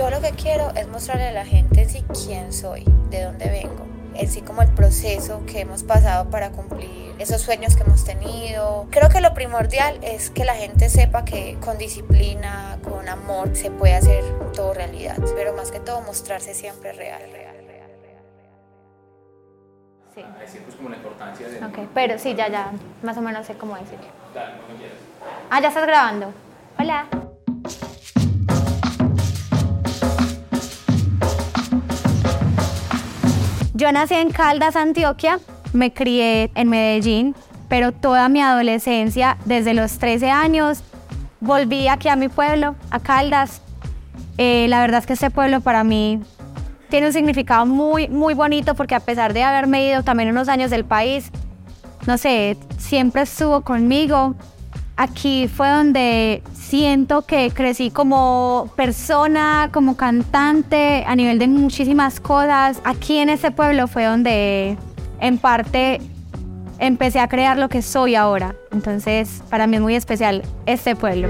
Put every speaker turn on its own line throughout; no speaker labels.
Yo lo que quiero es mostrarle a la gente sí quién soy, de dónde vengo, en sí como el proceso que hemos pasado para cumplir esos sueños que hemos tenido. Creo que lo primordial es que la gente sepa que con disciplina, con amor, se puede hacer todo realidad, pero más que todo mostrarse siempre real, real. real, real.
Sí.
Decir pues como la importancia de...
Ok, pero sí, ya, ya, más o menos sé cómo decirlo.
Dale, no me quieras.
Ah, ya estás grabando. Hola. Yo nací en Caldas, Antioquia, me crié en Medellín, pero toda mi adolescencia, desde los 13 años, volví aquí a mi pueblo, a Caldas. Eh, la verdad es que este pueblo para mí tiene un significado muy, muy bonito porque a pesar de haberme ido también unos años del país, no sé, siempre estuvo conmigo. Aquí fue donde siento que crecí como persona, como cantante, a nivel de muchísimas cosas. Aquí en este pueblo fue donde en parte empecé a crear lo que soy ahora. Entonces, para mí es muy especial este pueblo.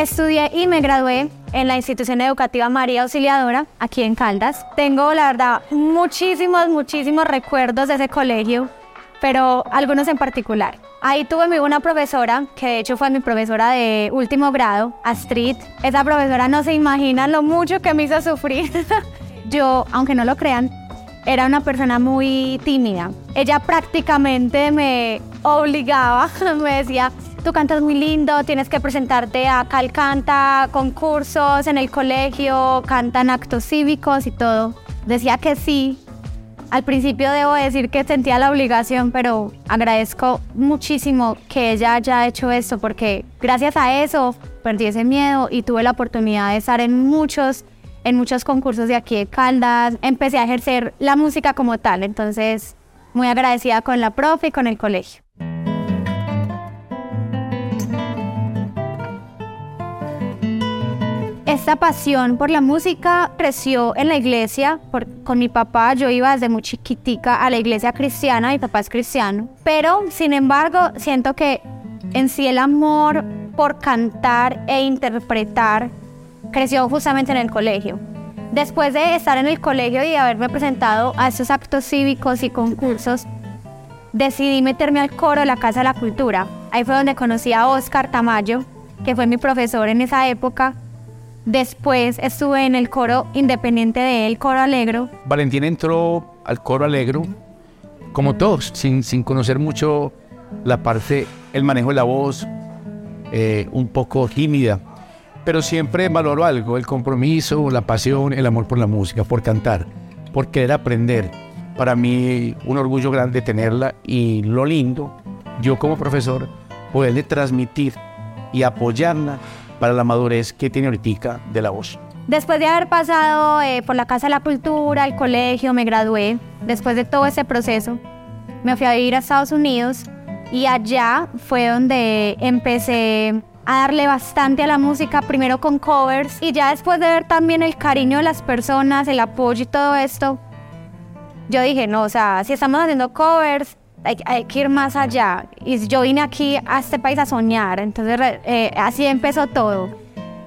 Estudié y me gradué en la institución educativa María Auxiliadora, aquí en Caldas. Tengo, la verdad, muchísimos, muchísimos recuerdos de ese colegio, pero algunos en particular. Ahí tuve una profesora, que de hecho fue mi profesora de último grado, Astrid. Esa profesora no se imagina lo mucho que me hizo sufrir. Yo, aunque no lo crean, era una persona muy tímida. Ella prácticamente me obligaba, me decía, tú cantas muy lindo, tienes que presentarte a Cal Canta, concursos en el colegio, cantan actos cívicos y todo. Decía que sí. Al principio debo decir que sentía la obligación, pero agradezco muchísimo que ella haya hecho esto porque gracias a eso perdí ese miedo y tuve la oportunidad de estar en muchos en muchos concursos de aquí de Caldas. Empecé a ejercer la música como tal, entonces muy agradecida con la profe y con el colegio. Esta pasión por la música creció en la iglesia. por- con mi papá yo iba desde muy chiquitica a la iglesia cristiana, mi papá es cristiano. Pero, sin embargo, siento que en sí el amor por cantar e interpretar creció justamente en el colegio. Después de estar en el colegio y haberme presentado a estos actos cívicos y concursos, decidí meterme al coro de la Casa de la Cultura. Ahí fue donde conocí a Oscar Tamayo, que fue mi profesor en esa época. Después estuve en el coro independiente de él, Coro Alegro.
Valentín entró al coro alegro, como todos, sin, sin conocer mucho la parte, el manejo de la voz, eh, un poco tímida, pero siempre valoró algo, el compromiso, la pasión, el amor por la música, por cantar, por querer aprender. Para mí un orgullo grande tenerla y lo lindo, yo como profesor, poderle transmitir y apoyarla para la madurez que tiene ahorita de la voz.
Después de haber pasado eh, por la Casa de la Cultura, el colegio, me gradué. Después de todo ese proceso, me fui a vivir a Estados Unidos y allá fue donde empecé a darle bastante a la música, primero con covers y ya después de ver también el cariño de las personas, el apoyo y todo esto, yo dije, no, o sea, si estamos haciendo covers, hay, hay que ir más allá. Y yo vine aquí a este país a soñar, entonces eh, así empezó todo.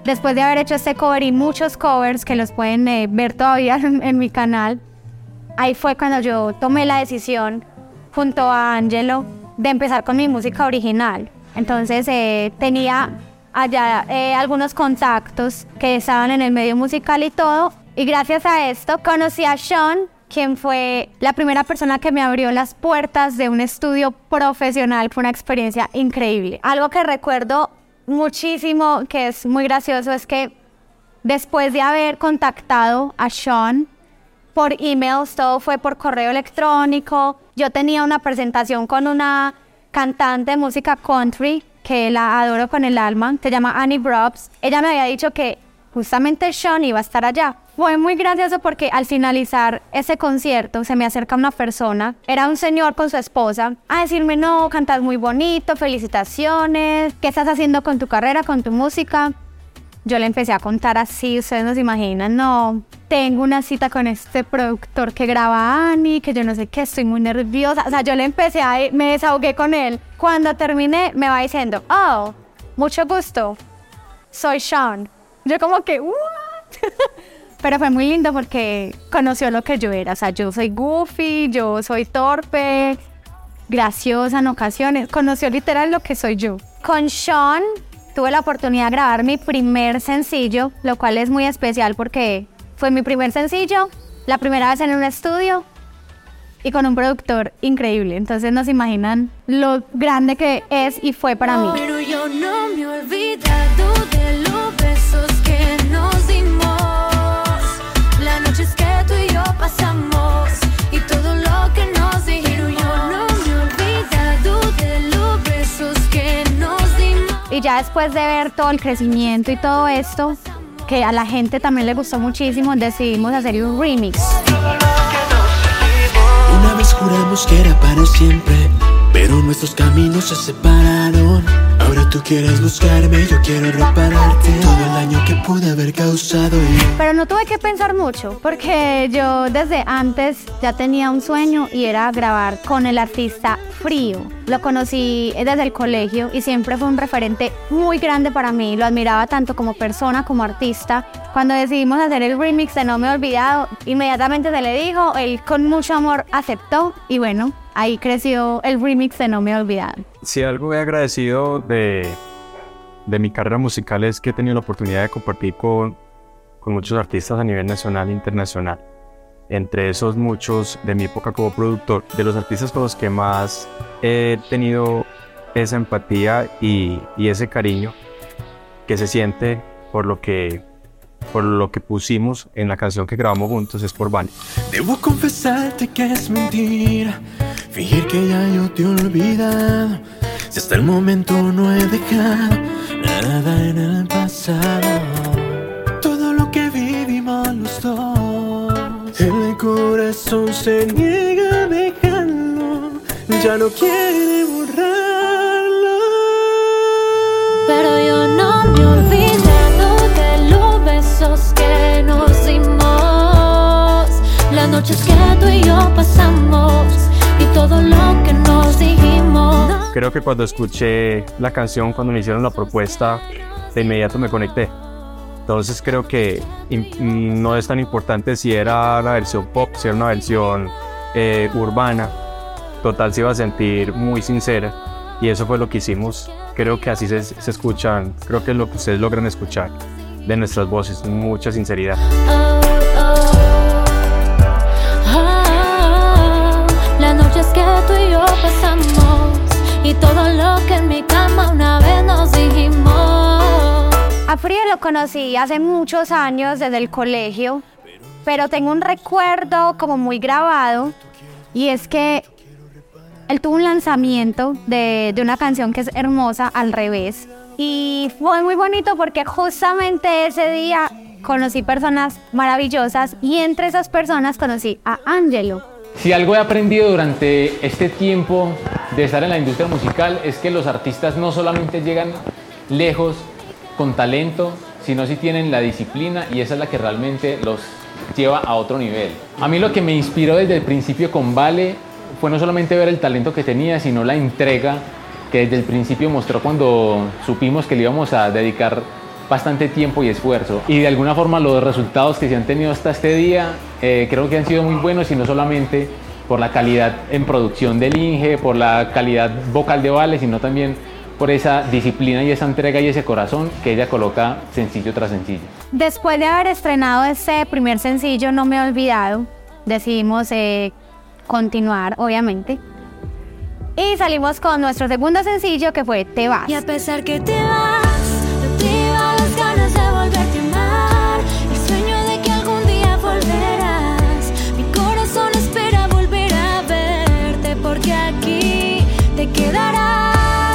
Después de haber hecho este cover y muchos covers que los pueden eh, ver todavía en, en mi canal, ahí fue cuando yo tomé la decisión junto a Angelo de empezar con mi música original. Entonces eh, tenía allá eh, algunos contactos que estaban en el medio musical y todo. Y gracias a esto conocí a Sean, quien fue la primera persona que me abrió las puertas de un estudio profesional. Fue una experiencia increíble. Algo que recuerdo muchísimo, que es muy gracioso, es que después de haber contactado a Sean por emails, todo fue por correo electrónico. Yo tenía una presentación con una cantante de música country que la adoro con el alma, se llama Annie Brobs. Ella me había dicho que justamente Sean iba a estar allá. Fue muy gracioso porque al finalizar ese concierto se me acerca una persona, era un señor con su esposa, a decirme, no, cantas muy bonito, felicitaciones, ¿qué estás haciendo con tu carrera, con tu música? yo le empecé a contar así, ustedes no se imaginan, no, tengo una cita con este productor que graba Ani, que yo no sé qué, estoy muy nerviosa. O sea, yo le empecé a, me desahogué con él. Cuando terminé, me va diciendo, oh, mucho gusto, soy Sean. Yo como que, what? Pero fue muy lindo porque conoció lo que yo era. O sea, yo soy goofy, yo soy torpe, graciosa en ocasiones. Conoció literal lo que soy yo. Con Sean tuve la oportunidad de grabar mi primer sencillo, lo cual es muy especial porque fue mi primer sencillo, la primera vez en un estudio y con un productor increíble. Entonces no se imaginan lo grande que es y fue para mí.
Pero yo no me he olvidado de noches que tú y yo pasamos y todo lo que nos dijeron. Yo no me he olvidado de los besos que nos dimos.
Y ya después de ver todo el crecimiento y todo esto, que a la gente también le gustó muchísimo, decidimos hacer un remix.
Una vez juramos que era para siempre, pero nuestros caminos se separaron. Tú quieres buscarme, yo quiero repararte todo el daño que pude haber causado. Y
Pero no tuve que pensar mucho, porque yo desde antes ya tenía un sueño y era grabar con el artista Frío. Lo conocí desde el colegio y siempre fue un referente muy grande para mí. Lo admiraba tanto como persona como artista. Cuando decidimos hacer el remix de No Me He Olvidado, inmediatamente se le dijo, él con mucho amor aceptó y bueno, ahí creció el remix de No Me He Olvidado.
Si algo he agradecido de, de mi carrera musical es que he tenido la oportunidad de compartir con, con muchos artistas a nivel nacional e internacional. Entre esos muchos de mi época como productor, de los artistas con los que más he tenido esa empatía y, y ese cariño que se siente por lo que, por lo que pusimos en la canción que grabamos juntos es por Vani.
debo confesarte que es mentira, fingir que ya yo te he olvidado. Si hasta el momento no he dejado nada en el pasado. Todo lo que vivimos los dos, el corazón se niega a dejarlo, ya no quiere borrarlo.
Pero yo no me olvidado de los besos que nos dimos, las noches que tú y yo pasamos y todo lo que nos dijimos.
Creo que cuando escuché la canción, cuando me hicieron la propuesta, de inmediato me conecté. Entonces creo que im- no es tan importante si era la versión pop, si era una versión eh, urbana. Total se iba a sentir muy sincera y eso fue lo que hicimos. Creo que así se, se escuchan, creo que es lo que ustedes logran escuchar de nuestras voces, mucha sinceridad.
Y todo lo que en mi cama una vez nos dijimos.
A Frío lo conocí hace muchos años desde el colegio, pero tengo un recuerdo como muy grabado y es que él tuvo un lanzamiento de, de una canción que es hermosa al revés y fue muy bonito porque justamente ese día conocí personas maravillosas y entre esas personas conocí a Angelo.
Si algo he aprendido durante este tiempo de estar en la industria musical es que los artistas no solamente llegan lejos con talento, sino si tienen la disciplina y esa es la que realmente los lleva a otro nivel. A mí lo que me inspiró desde el principio con Vale fue no solamente ver el talento que tenía, sino la entrega que desde el principio mostró cuando supimos que le íbamos a dedicar bastante tiempo y esfuerzo. Y de alguna forma los resultados que se han tenido hasta este día eh, creo que han sido muy buenos y no solamente por la calidad en producción del Inge, por la calidad vocal de Vale, sino también por esa disciplina y esa entrega y ese corazón que ella coloca sencillo tras sencillo.
Después de haber estrenado ese primer sencillo, No Me He Olvidado, decidimos eh, continuar, obviamente. Y salimos con nuestro segundo sencillo que fue Te vas.
Y a pesar que te vas,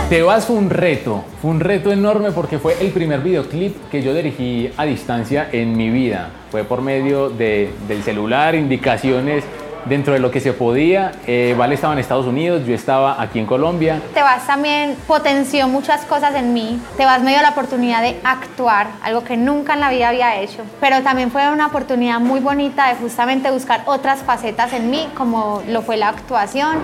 Te
vas fue un reto, fue un reto enorme porque fue el primer videoclip que yo dirigí a distancia en mi vida. Fue por medio de- del celular, indicaciones dentro de lo que se podía. Eh, vale estaba en Estados Unidos, yo estaba aquí en Colombia.
Tebas también potenció muchas cosas en mí. Tebas me dio la oportunidad de actuar, algo que nunca en la vida había hecho. Pero también fue una oportunidad muy bonita de justamente buscar otras facetas en mí, como lo fue la actuación.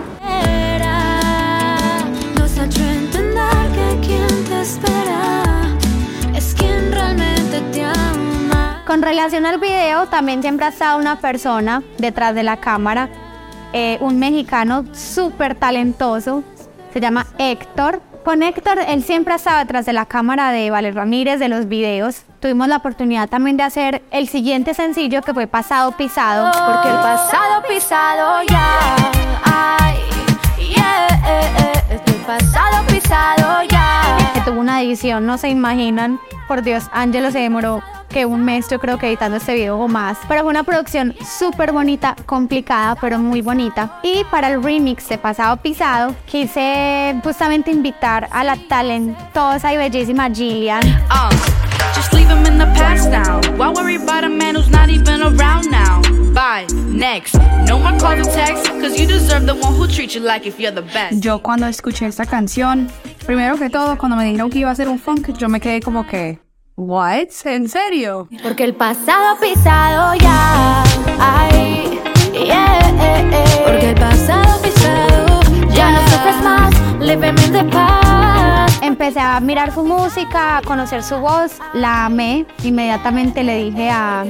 Con relación al video, también siempre ha estado una persona detrás de la cámara, eh, un mexicano súper talentoso, se llama Héctor. Con Héctor, él siempre ha estado detrás de la cámara de Vale Ramírez, de los videos. Tuvimos la oportunidad también de hacer el siguiente sencillo que fue Pasado Pisado.
Porque el pasado pisado ya. Ay, yeah, eh, eh, el pasado pisado ya.
que tuvo una edición, no se imaginan. Por Dios, Angelo se demoró que un mes yo creo que editando este video o más. Pero fue una producción súper bonita, complicada, pero muy bonita. Y para el remix de Pasado Pisado, quise justamente invitar a la talentosa y bellísima Gillian.
Uh, just leave him in the past now. Why worry about a man who's not even around now? Bye, next. No more call and text, cause you deserve the one who treats you like if you're the best.
Yo cuando escuché esta canción, primero que todo, cuando me dijeron que iba a ser un funk, yo me quedé como que, ¿what? ¿En serio?
Porque el pasado pisado ya. Ay. Porque el pasado pisado ya no sufres más. Levemente paz.
Empecé a mirar su música, a conocer su voz, la amé. Inmediatamente le dije a,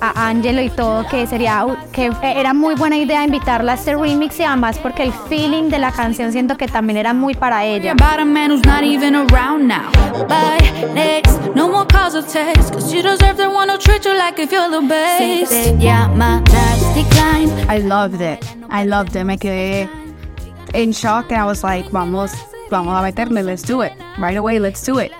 a Angelo y todo que sería que era muy buena idea invitarla a este remix y además porque el feeling de la canción siento que también era muy para ella.
About a man who's not even around now.
Bye, next. No more calls or texts. Cause you deserve the one who treats you like if you're the
Si
best.
te llama,
That's decline.
I loved it. I loved it. Me quedé in shock and I was like, vamos, vamos a meterle, let's do it. Right away, let's do it.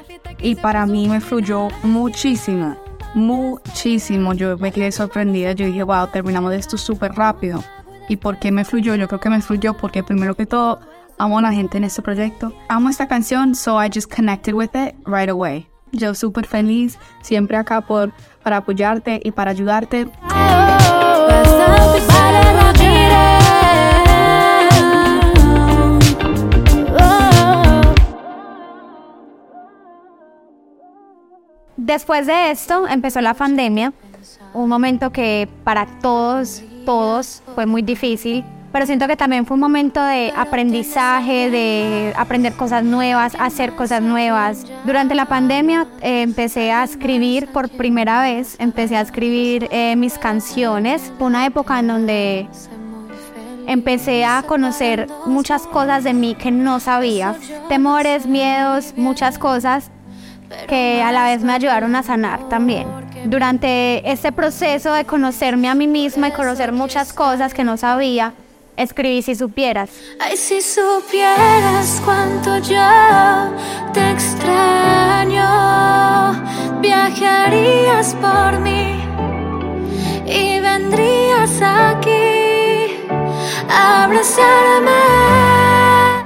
Y para mí me fluyó muchísimo, muchísimo. Yo me quedé sorprendida. Yo dije, wow, terminamos esto súper rápido. ¿Y por qué me fluyó? Yo creo que me fluyó porque primero que todo, amo a la gente en este proyecto. Amo esta canción, so I just connected with it right away. Yo súper feliz, siempre acá por, para apoyarte y para ayudarte.
Pasado pisado Oh.
Después de esto empezó la pandemia, un momento que para todos, todos fue muy difícil, pero siento que también fue un momento de aprendizaje, de aprender cosas nuevas, hacer cosas nuevas. Durante la pandemia eh, empecé a escribir por primera vez, empecé a escribir eh, mis canciones. Fue una época en donde empecé a conocer muchas cosas de mí que no sabía, temores, miedos, muchas cosas que a la vez me ayudaron a sanar también. Durante este proceso de conocerme a mí misma y conocer muchas cosas que no sabía, escribí si supieras.
Ay, si supieras cuánto yo te extraño, viajarías por mí y vendrías aquí a abrazarme.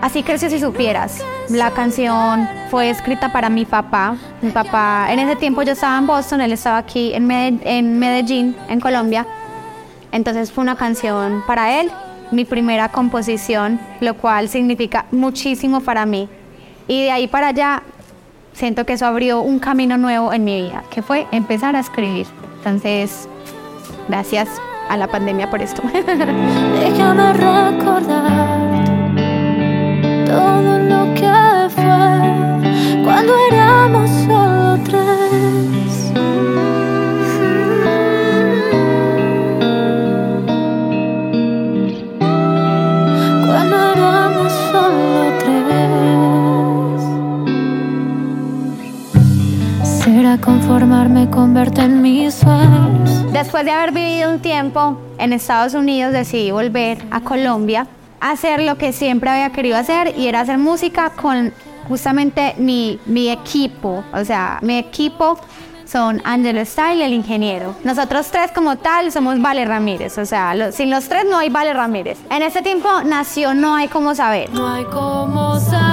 Así creció si supieras. La canción fue escrita para mi papá. Mi papá, en ese tiempo yo estaba en Boston, él estaba aquí en Mede- en Medellín, en Colombia. Entonces fue una canción para él, mi primera composición, lo cual significa muchísimo para mí. Y de ahí para allá siento que eso abrió un camino nuevo en mi vida, que fue empezar a escribir. Entonces, gracias a la pandemia por esto. tiempo en Estados Unidos, decidí volver a Colombia a hacer lo que siempre había querido hacer y era hacer música con justamente mi, mi equipo. O sea, mi equipo son Angelo Style y el ingeniero. Nosotros tres como tal somos Vale Ramírez. O sea, lo- sin los tres no hay Vale Ramírez. En ese tiempo nació No hay como saber.
No hay cómo saber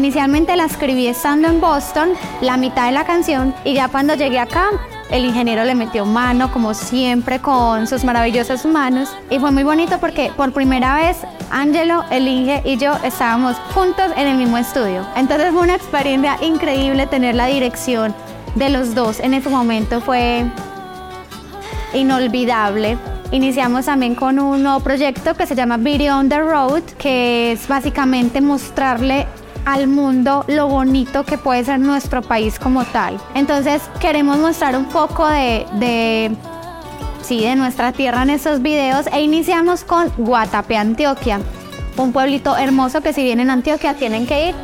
Inicialmente la escribí estando en Boston, la mitad de la canción, y ya cuando llegué acá, el ingeniero le metió mano, como siempre, con sus maravillosas manos. Y fue muy bonito porque por primera vez, Angelo, el Inge y yo estábamos juntos en el mismo estudio. Entonces fue una experiencia increíble tener la dirección de los dos en ese momento. Fue inolvidable. Iniciamos también con un nuevo proyecto que se llama Video on the Road, que es básicamente mostrarle al mundo lo bonito que puede ser nuestro país como tal. Entonces queremos mostrar un poco de, de, sí, de nuestra tierra en estos videos e iniciamos con Guatapé, Antioquia, un pueblito hermoso que si vienen a Antioquia tienen que ir.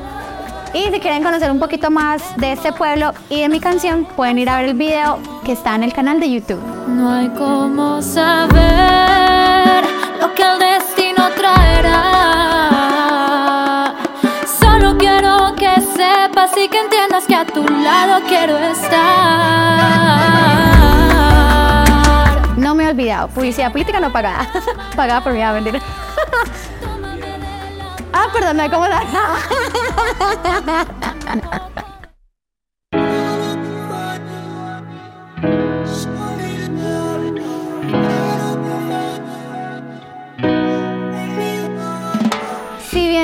Y si quieren conocer un poquito más de este pueblo y de mi canción, pueden ir a ver el video que está en el canal de YouTube.
No hay como saber lo que el destino traerá. Que a tu lado quiero estar.
No me he olvidado, publicidad política no pagada. pagada por mí, a vender. ah, perdón, como la...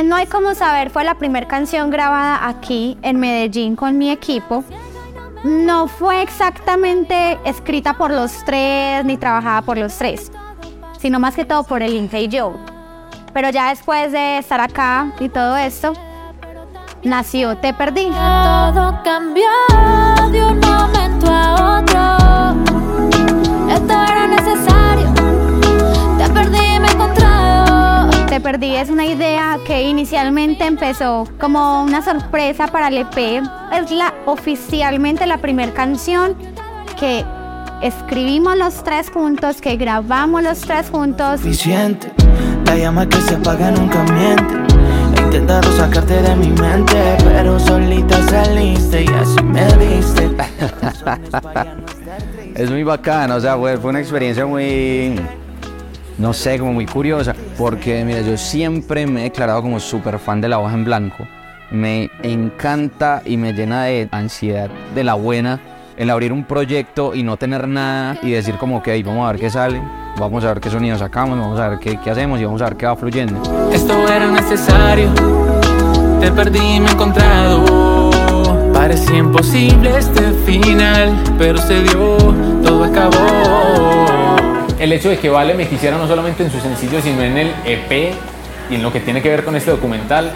No hay como saber, fue la primera canción grabada aquí en Medellín con mi equipo. No fue exactamente escrita por los tres ni trabajada por los tres, sino más que todo por el Inge y yo. Pero ya después de estar acá y todo esto, nació Te Perdí.
Todo cambió de un momento a otro. Perdí
es una idea que inicialmente empezó como una sorpresa para el EP. Es la, oficialmente la primera canción que escribimos los tres juntos, que grabamos los tres juntos.
suficiente. La llama que se apaga nunca miente. He intentado sacarte de mi mente, pero solita saliste y así me viste.
Es muy bacano, o sea, fue, fue una experiencia muy, no sé, como muy curiosa, porque mira, yo siempre me he declarado como súper fan de la hoja en blanco. Me encanta y me llena de ansiedad de la buena el abrir un proyecto y no tener nada y decir como que "Ey, vamos a ver qué sale, vamos a ver qué sonido sacamos, vamos a ver qué, qué hacemos y vamos a ver qué va fluyendo.
Esto era necesario, te perdí me he encontrado. Parecía imposible este final, pero se dio, todo acabó.
El hecho de que Vale me quisiera no solamente en su sencillo, sino en el EP y en lo que tiene que ver con este documental.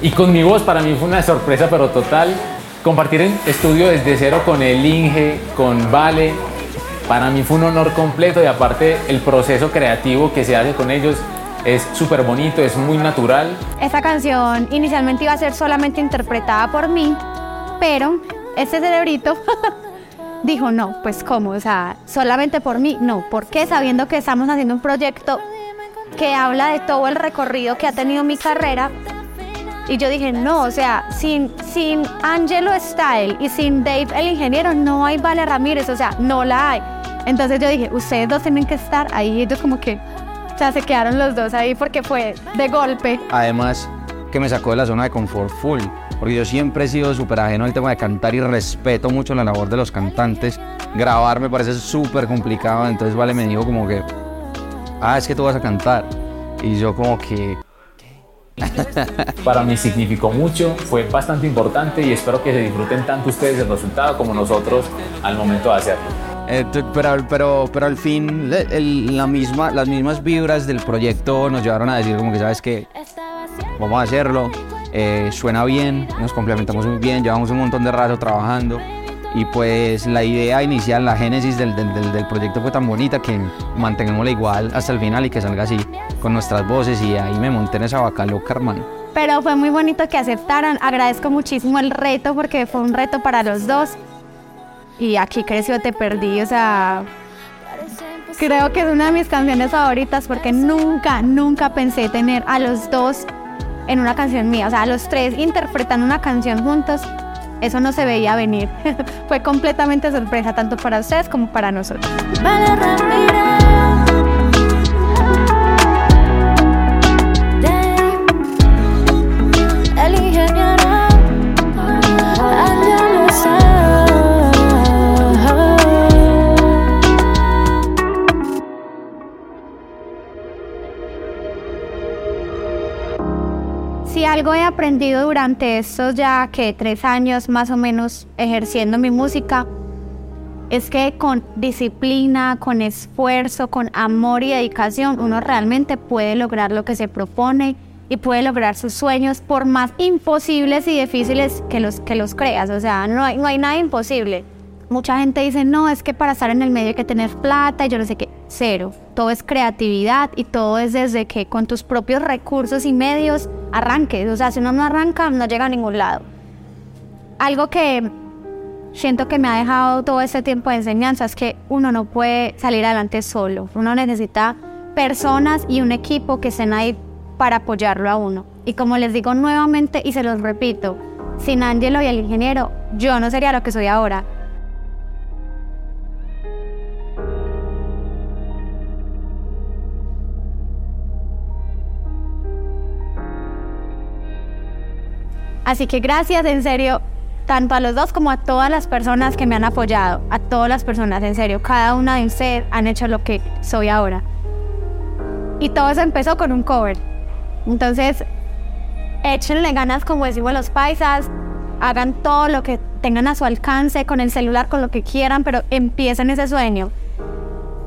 Y con mi voz para mí fue una sorpresa, pero total. Compartir en estudio desde cero con el Inge, con Vale, para mí fue un honor completo y aparte el proceso creativo que se hace con ellos es súper bonito, es muy natural.
Esta canción inicialmente iba a ser solamente interpretada por mí, pero este cerebrito dijo, no, pues cómo, o sea, solamente por mí, no, ¿por qué? Sabiendo que estamos haciendo un proyecto que habla de todo el recorrido que ha tenido mi carrera. Y yo dije, no, o sea, sin, sin Angelo Style y sin Dave el ingeniero no hay Vale Ramírez, o sea, no la hay. Entonces yo dije, ustedes dos tienen que estar ahí. Ellos como que, o sea, se quedaron los dos ahí porque fue de golpe.
Además, que me sacó de la zona de confort full, porque yo siempre he sido súper ajeno al tema de cantar y respeto mucho la labor de los cantantes. Grabar me parece súper complicado, entonces Vale me dijo como que, ah, es que tú vas a cantar. Y yo como que,
Para mí significó mucho, fue bastante importante y espero que se disfruten tanto ustedes el resultado como nosotros al momento de hacerlo.
Eh, pero, pero, pero al fin el- la misma, las mismas vibras del proyecto nos llevaron a decir como que sabes que vamos a hacerlo, eh, suena bien, nos complementamos muy bien, llevamos un montón de rato trabajando y pues la idea inicial, la génesis del, del- proyecto fue tan bonita que mantengámosla igual hasta el final y que salga así con nuestras voces y ahí me monté en esa vaca loca hermano.
Pero fue muy bonito que aceptaran. Agradezco muchísimo el reto porque fue un reto para los dos. Y aquí creció Te Perdí, o sea, creo que es una de mis canciones favoritas porque nunca, nunca pensé tener a los dos en una canción mía, o sea, los tres interpretando una canción juntos. Eso no se veía venir. fue completamente sorpresa, tanto para ustedes como para nosotros. Algo he aprendido durante estos ya que tres años más o menos ejerciendo mi música es que con disciplina, con esfuerzo, con amor y dedicación uno realmente puede lograr lo que se propone y puede lograr sus sueños por más imposibles y difíciles que los, que los creas. O sea, no hay, no hay nada imposible. Mucha gente dice, no, es que para estar en el medio hay que tener plata y yo no sé qué. Cero. Todo es creatividad y todo es desde que con tus propios recursos y medios arranques. O sea, si uno no arranca, no llega a ningún lado. Algo que siento que me ha dejado todo este tiempo de enseñanza es que uno no puede salir adelante solo. Uno necesita personas y un equipo que estén ahí para apoyarlo a uno. Y como les digo nuevamente y se los repito, sin Angelo y el ingeniero, yo no sería lo que soy ahora. Así que gracias, en serio, tanto a los dos como a todas las personas que me han apoyado, a todas las personas, en serio, cada una de ustedes han hecho lo que soy ahora. Y todo eso empezó con un cover. Entonces, échenle ganas, como decimos los paisas, hagan todo lo que tengan a su alcance, con el celular, con lo que quieran, pero empiecen ese sueño.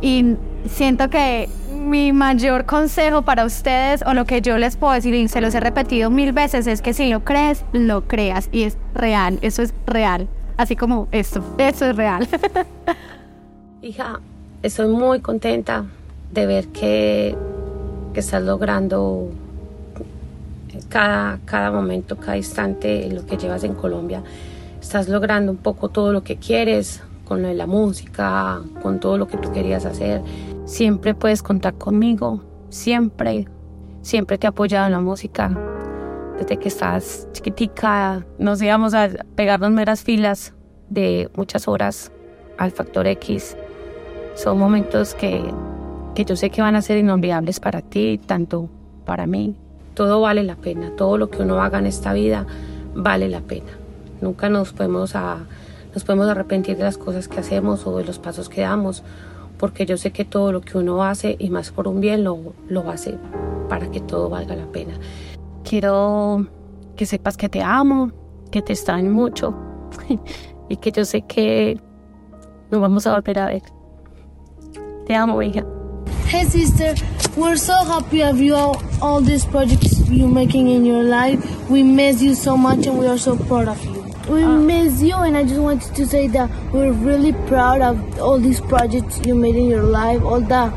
Y siento que mi mayor consejo para ustedes, o lo que yo les puedo decir, y se los he repetido mil veces, es que si lo crees, lo creas. Y es real, eso es real. Así como esto, eso es real.
Hija, estoy muy contenta de ver que, que estás logrando cada, cada momento, cada instante lo que llevas en Colombia. Estás logrando un poco todo lo que quieres con lo de la música, con todo lo que tú querías hacer. Siempre puedes contar conmigo, siempre, siempre te he apoyado en la música. Desde que estás chiquitica, nos íbamos a pegarnos meras filas de muchas horas al Factor X. Son momentos que, que yo sé que van a ser inolvidables para ti, tanto para mí. Todo vale la pena, todo lo que uno haga en esta vida vale la pena. Nunca nos podemos, a, nos podemos arrepentir de las cosas que hacemos o de los pasos que damos, porque yo sé que todo lo que uno hace, y más por un bien, lo, lo hace para que todo valga la pena. Quiero que sepas que te amo, que te extraño mucho y que yo sé que nos vamos a volver a ver. Te amo, hija.
Hey sister, we're so happy of you all, all these projects you're making in your life. We miss you so much and we are so proud of you. We miss you and I just wanted to say that we're really proud of all these projects you made in your life, all the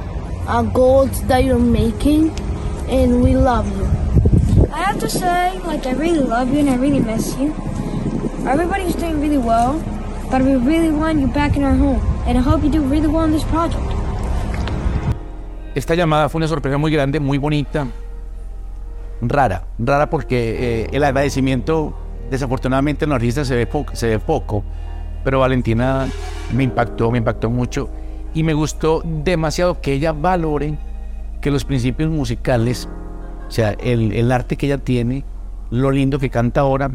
uh, goals that you're making and we love you.
I have to say, like, I really love you and I really miss you. Everybody's doing really well, but we really want you back in our home. And I hope you do really well in this project.
Esta llamada fue una sorpresa muy grande, muy bonita, rara, rara porque eh, el agradecimiento desafortunadamente en los artistas se ve, se ve poco, pero Valentina me impactó, me impactó mucho y me gustó demasiado que ella valore que los principios musicales, o sea, el, el arte que ella tiene, lo lindo que canta ahora,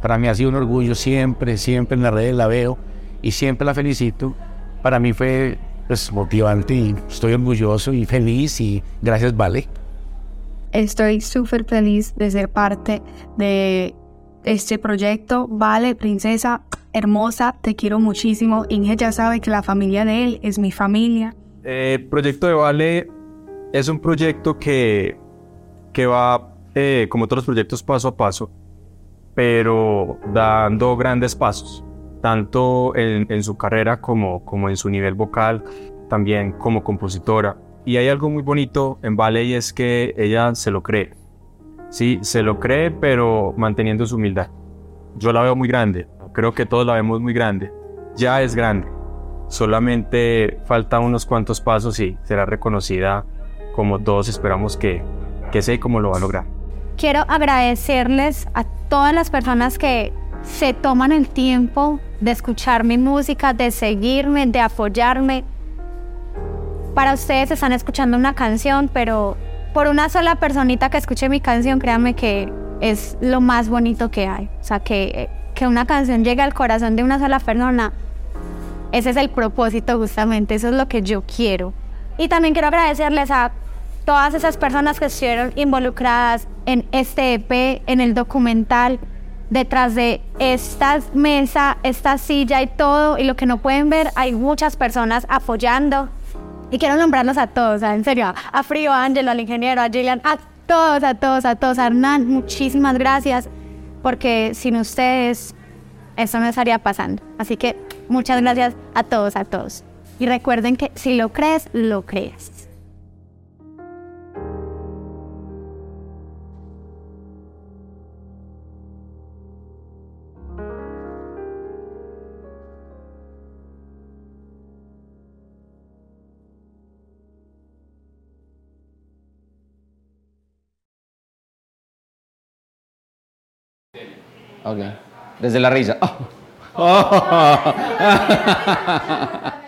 para mí ha sido un orgullo siempre, siempre en las redes la veo y siempre la felicito. Para mí fue pues, motivante y estoy orgulloso y feliz y gracias Vale.
Estoy súper feliz de ser parte de este proyecto. Vale, princesa, hermosa, te quiero muchísimo. Inge ya sabe que la familia de él es mi familia.
Eh, El proyecto de Vale es un proyecto que, que va, eh, como todos los proyectos, paso a paso, pero dando grandes pasos, tanto en, en su carrera como, como en su nivel vocal, también como compositora. Y hay algo muy bonito en Vale y es que ella se lo cree. Sí, se lo cree, pero manteniendo su humildad. Yo la veo muy grande, creo que todos la vemos muy grande. Ya es grande, solamente falta unos cuantos pasos y será reconocida como todos esperamos que, que sea y cómo lo va a lograr.
Quiero agradecerles a todas las personas que se toman el tiempo de escuchar mi música, de seguirme, de apoyarme. Para ustedes están escuchando una canción, pero por una sola personita que escuche mi canción, créanme que es lo más bonito que hay. O sea, que, que una canción llegue al corazón de una sola persona, ese es el propósito justamente, eso es lo que yo quiero. Y también quiero agradecerles a todas esas personas que estuvieron involucradas en este EP, en el documental, detrás de esta mesa, esta silla y todo, y lo que no pueden ver, hay muchas personas apoyando. Y quiero nombrarlos a todos, en serio, a Frío, a Ángelo, al ingeniero, a Gillian, a todos, a todos, a todos. A Hernán, muchísimas gracias, porque sin ustedes esto no estaría pasando. Así que muchas gracias a todos, a todos. Y recuerden que si lo crees, lo crees.
Ok. Desde la risa. Oh.